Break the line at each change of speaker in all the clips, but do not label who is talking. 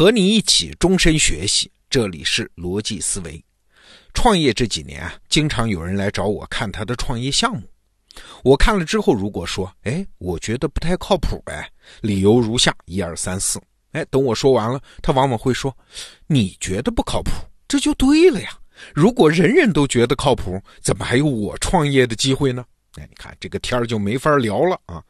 和你一起终身学习，这里是逻辑思维。创业这几年啊，经常有人来找我看他的创业项目。我看了之后，如果说，哎，我觉得不太靠谱，哎，理由如下：一二三四。哎，等我说完了，他往往会说：“你觉得不靠谱，这就对了呀。如果人人都觉得靠谱，怎么还有我创业的机会呢？”哎，你看这个天儿就没法聊了啊。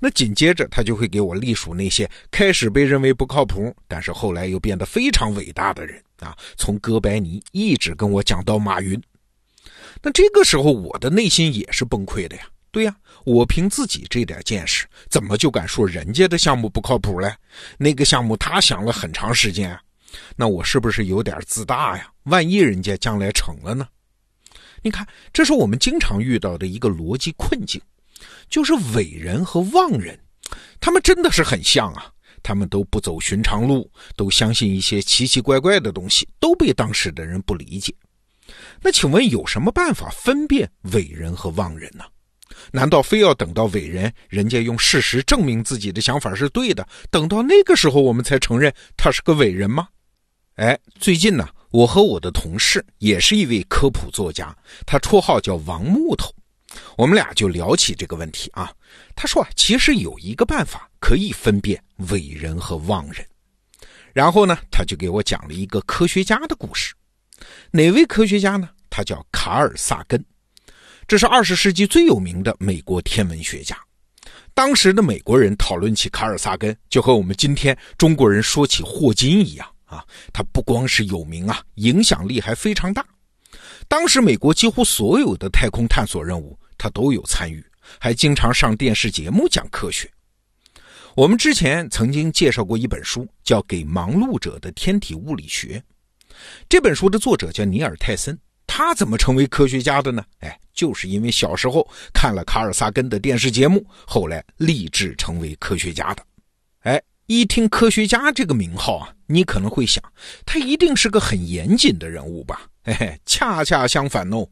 那紧接着他就会给我隶属那些开始被认为不靠谱，但是后来又变得非常伟大的人啊，从哥白尼一直跟我讲到马云。那这个时候我的内心也是崩溃的呀。对呀，我凭自己这点见识，怎么就敢说人家的项目不靠谱嘞？那个项目他想了很长时间啊，那我是不是有点自大呀？万一人家将来成了呢？你看，这是我们经常遇到的一个逻辑困境，就是伟人和妄人，他们真的是很像啊，他们都不走寻常路，都相信一些奇奇怪怪的东西，都被当时的人不理解。那请问有什么办法分辨伟人和妄人呢？难道非要等到伟人人家用事实证明自己的想法是对的，等到那个时候我们才承认他是个伟人吗？哎，最近呢，我和我的同事也是一位科普作家，他绰号叫王木头，我们俩就聊起这个问题啊。他说啊，其实有一个办法可以分辨伟人和妄人。然后呢，他就给我讲了一个科学家的故事。哪位科学家呢？他叫卡尔萨根。这是二十世纪最有名的美国天文学家。当时的美国人讨论起卡尔萨根，就和我们今天中国人说起霍金一样啊。他不光是有名啊，影响力还非常大。当时美国几乎所有的太空探索任务，他都有参与，还经常上电视节目讲科学。我们之前曾经介绍过一本书，叫《给忙碌者的天体物理学》。这本书的作者叫尼尔·泰森。他怎么成为科学家的呢？哎，就是因为小时候看了卡尔萨根的电视节目，后来立志成为科学家的。一听科学家这个名号啊，你可能会想，他一定是个很严谨的人物吧？嘿嘿，恰恰相反哦，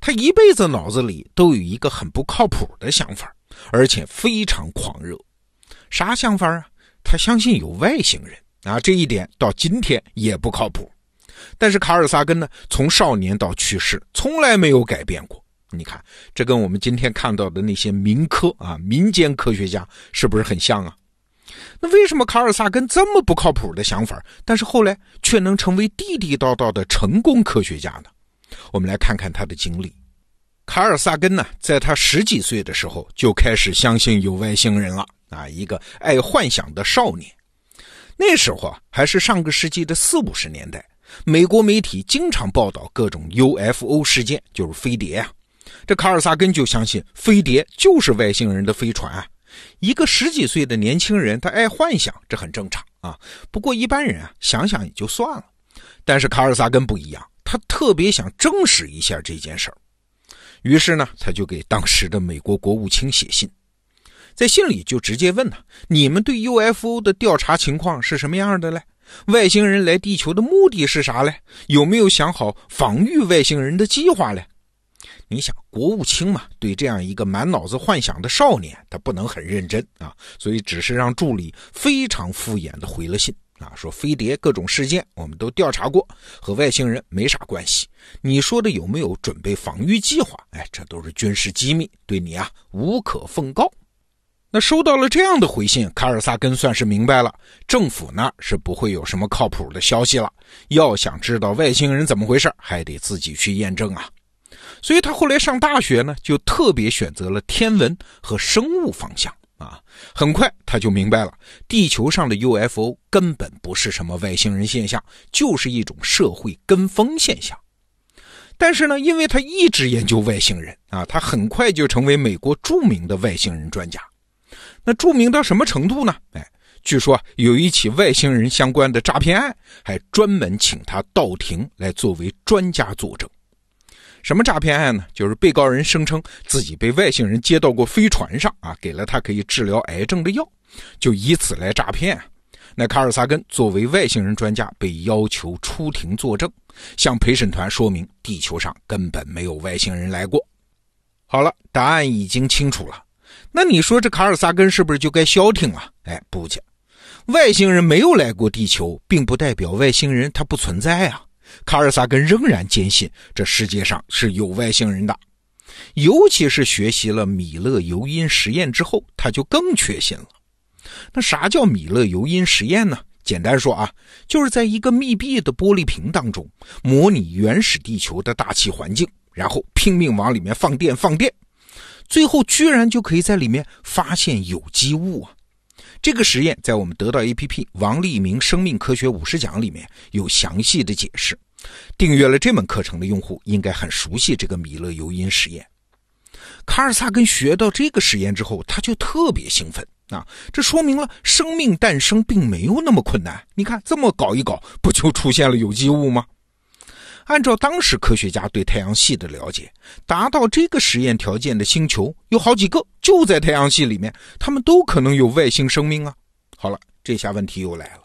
他一辈子脑子里都有一个很不靠谱的想法，而且非常狂热。啥想法啊？他相信有外星人啊，这一点到今天也不靠谱。但是卡尔萨根呢，从少年到去世，从来没有改变过。你看，这跟我们今天看到的那些民科啊、民间科学家是不是很像啊？那为什么卡尔萨根这么不靠谱的想法，但是后来却能成为地地道道的成功科学家呢？我们来看看他的经历。卡尔萨根呢，在他十几岁的时候就开始相信有外星人了啊，一个爱幻想的少年。那时候啊，还是上个世纪的四五十年代。美国媒体经常报道各种 UFO 事件，就是飞碟啊。这卡尔萨根就相信飞碟就是外星人的飞船啊。一个十几岁的年轻人，他爱幻想，这很正常啊。不过一般人啊，想想也就算了。但是卡尔萨根不一样，他特别想证实一下这件事儿。于是呢，他就给当时的美国国务卿写信，在信里就直接问他：“你们对 UFO 的调查情况是什么样的嘞？”外星人来地球的目的是啥嘞？有没有想好防御外星人的计划嘞？你想，国务卿嘛，对这样一个满脑子幻想的少年，他不能很认真啊，所以只是让助理非常敷衍的回了信啊，说飞碟各种事件我们都调查过，和外星人没啥关系。你说的有没有准备防御计划？哎，这都是军事机密，对你啊无可奉告。那收到了这样的回信，卡尔萨根算是明白了，政府那是不会有什么靠谱的消息了。要想知道外星人怎么回事，还得自己去验证啊。所以他后来上大学呢，就特别选择了天文和生物方向啊。很快他就明白了，地球上的 UFO 根本不是什么外星人现象，就是一种社会跟风现象。但是呢，因为他一直研究外星人啊，他很快就成为美国著名的外星人专家。那著名到什么程度呢？哎，据说有一起外星人相关的诈骗案，还专门请他到庭来作为专家作证。什么诈骗案呢？就是被告人声称自己被外星人接到过飞船上啊，给了他可以治疗癌症的药，就以此来诈骗。那卡尔萨根作为外星人专家被要求出庭作证，向陪审团说明地球上根本没有外星人来过。好了，答案已经清楚了。那你说这卡尔萨根是不是就该消停了？哎，不去。外星人没有来过地球，并不代表外星人他不存在啊。卡尔萨根仍然坚信这世界上是有外星人的，尤其是学习了米勒尤因实验之后，他就更确信了。那啥叫米勒尤因实验呢？简单说啊，就是在一个密闭的玻璃瓶当中，模拟原始地球的大气环境，然后拼命往里面放电放电，最后居然就可以在里面发现有机物啊！这个实验在我们得到 APP 王立明生命科学五十讲里面有详细的解释。订阅了这门课程的用户应该很熟悉这个米勒尤因实验。卡尔萨根学到这个实验之后，他就特别兴奋啊！这说明了生命诞生并没有那么困难。你看，这么搞一搞，不就出现了有机物吗？按照当时科学家对太阳系的了解，达到这个实验条件的星球有好几个，就在太阳系里面，他们都可能有外星生命啊！好了，这下问题又来了。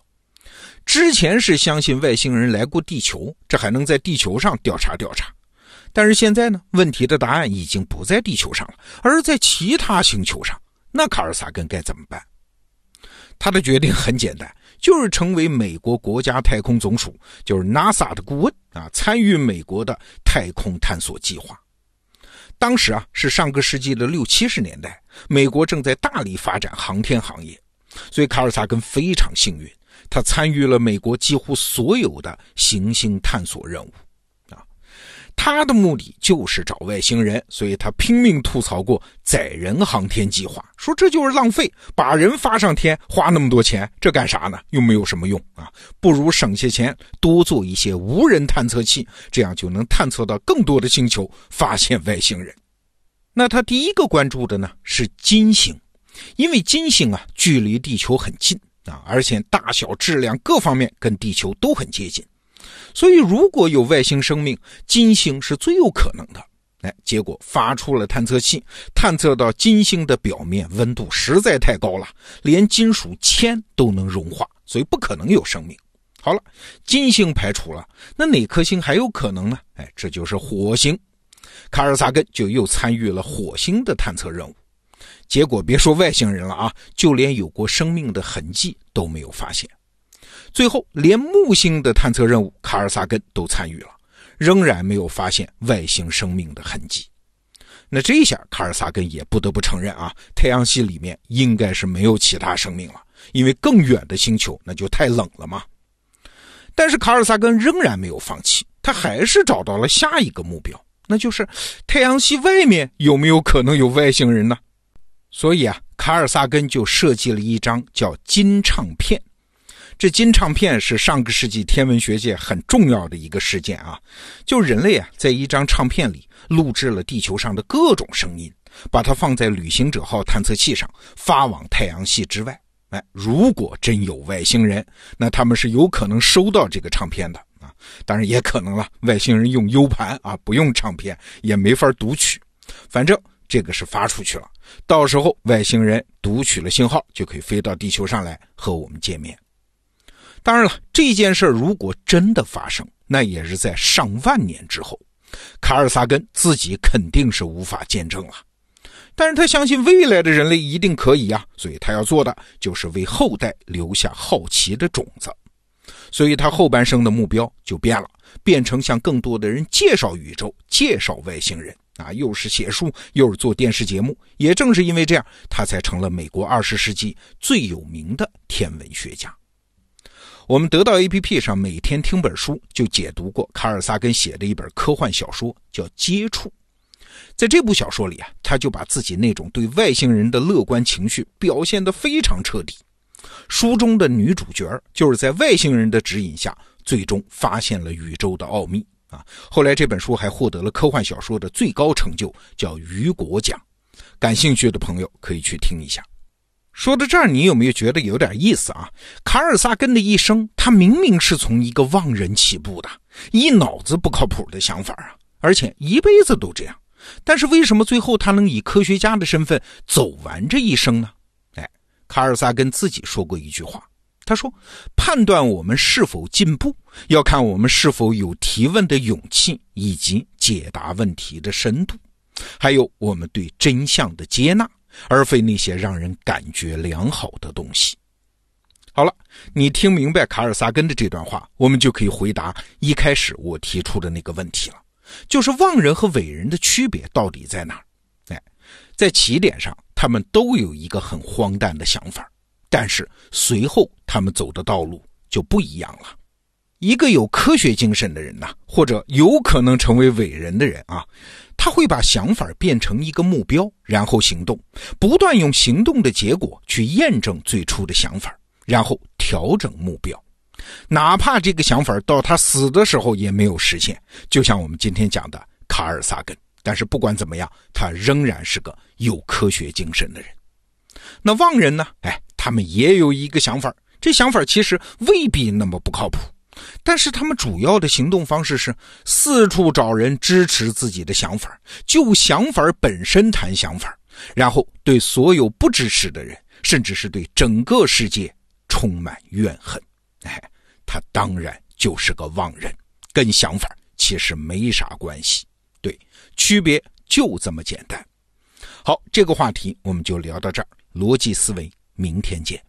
之前是相信外星人来过地球，这还能在地球上调查调查。但是现在呢，问题的答案已经不在地球上了，而在其他星球上。那卡尔萨根该怎么办？他的决定很简单，就是成为美国国家太空总署，就是 NASA 的顾问啊，参与美国的太空探索计划。当时啊，是上个世纪的六七十年代，美国正在大力发展航天行业，所以卡尔萨根非常幸运，他参与了美国几乎所有的行星探索任务。啊他的目的就是找外星人，所以他拼命吐槽过载人航天计划，说这就是浪费，把人发上天花那么多钱，这干啥呢？又没有什么用啊，不如省些钱多做一些无人探测器，这样就能探测到更多的星球，发现外星人。那他第一个关注的呢是金星，因为金星啊距离地球很近啊，而且大小、质量各方面跟地球都很接近。所以，如果有外星生命，金星是最有可能的。哎，结果发出了探测器，探测到金星的表面温度实在太高了，连金属铅都能融化，所以不可能有生命。好了，金星排除了，那哪颗星还有可能呢？哎，这就是火星。卡尔萨根就又参与了火星的探测任务，结果别说外星人了啊，就连有过生命的痕迹都没有发现。最后，连木星的探测任务，卡尔萨根都参与了，仍然没有发现外星生命的痕迹。那这下，卡尔萨根也不得不承认啊，太阳系里面应该是没有其他生命了，因为更远的星球那就太冷了嘛。但是卡尔萨根仍然没有放弃，他还是找到了下一个目标，那就是太阳系外面有没有可能有外星人呢？所以啊，卡尔萨根就设计了一张叫金唱片。这金唱片是上个世纪天文学界很重要的一个事件啊！就人类啊，在一张唱片里录制了地球上的各种声音，把它放在旅行者号探测器上，发往太阳系之外。哎，如果真有外星人，那他们是有可能收到这个唱片的啊！当然也可能了，外星人用 U 盘啊，不用唱片也没法读取。反正这个是发出去了，到时候外星人读取了信号，就可以飞到地球上来和我们见面。当然了，这件事如果真的发生，那也是在上万年之后，卡尔萨根自己肯定是无法见证了。但是他相信未来的人类一定可以呀，所以他要做的就是为后代留下好奇的种子。所以他后半生的目标就变了，变成向更多的人介绍宇宙、介绍外星人啊，又是写书，又是做电视节目。也正是因为这样，他才成了美国二十世纪最有名的天文学家。我们得到 APP 上每天听本书，就解读过卡尔萨根写的一本科幻小说，叫《接触》。在这部小说里啊，他就把自己那种对外星人的乐观情绪表现得非常彻底。书中的女主角就是在外星人的指引下，最终发现了宇宙的奥秘啊。后来这本书还获得了科幻小说的最高成就，叫雨果奖。感兴趣的朋友可以去听一下。说到这儿，你有没有觉得有点意思啊？卡尔萨根的一生，他明明是从一个妄人起步的，一脑子不靠谱的想法啊，而且一辈子都这样，但是为什么最后他能以科学家的身份走完这一生呢？哎，卡尔萨根自己说过一句话，他说：“判断我们是否进步，要看我们是否有提问的勇气，以及解答问题的深度，还有我们对真相的接纳。”而非那些让人感觉良好的东西。好了，你听明白卡尔萨根的这段话，我们就可以回答一开始我提出的那个问题了，就是妄人和伟人的区别到底在哪？哎，在起点上，他们都有一个很荒诞的想法，但是随后他们走的道路就不一样了。一个有科学精神的人呐，或者有可能成为伟人的人啊，他会把想法变成一个目标，然后行动，不断用行动的结果去验证最初的想法，然后调整目标，哪怕这个想法到他死的时候也没有实现。就像我们今天讲的卡尔萨根，但是不管怎么样，他仍然是个有科学精神的人。那妄人呢？哎，他们也有一个想法，这想法其实未必那么不靠谱。但是他们主要的行动方式是四处找人支持自己的想法，就想法本身谈想法，然后对所有不支持的人，甚至是对整个世界充满怨恨。哎，他当然就是个妄人，跟想法其实没啥关系。对，区别就这么简单。好，这个话题我们就聊到这儿。逻辑思维，明天见。